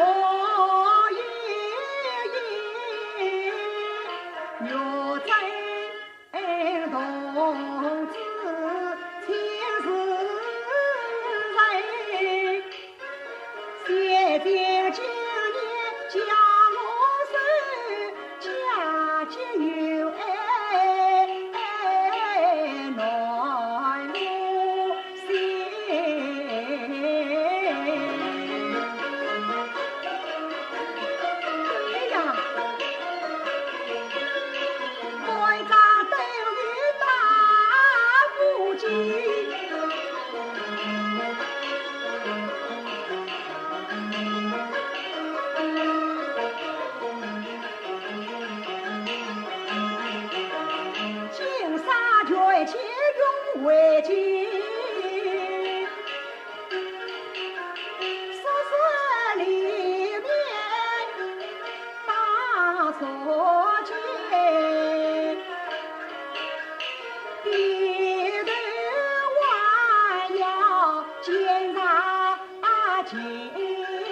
我有愿再同志亲自来写遍年佳我声佳节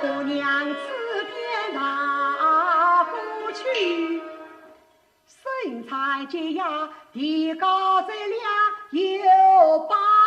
姑娘指片拿过去生产积压提高质量有八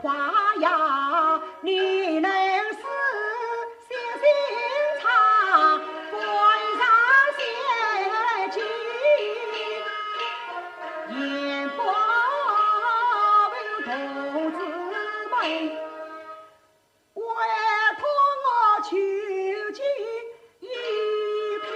花呀，你能是星星茶，观上写句，眼光不自卑，委托我求君一片。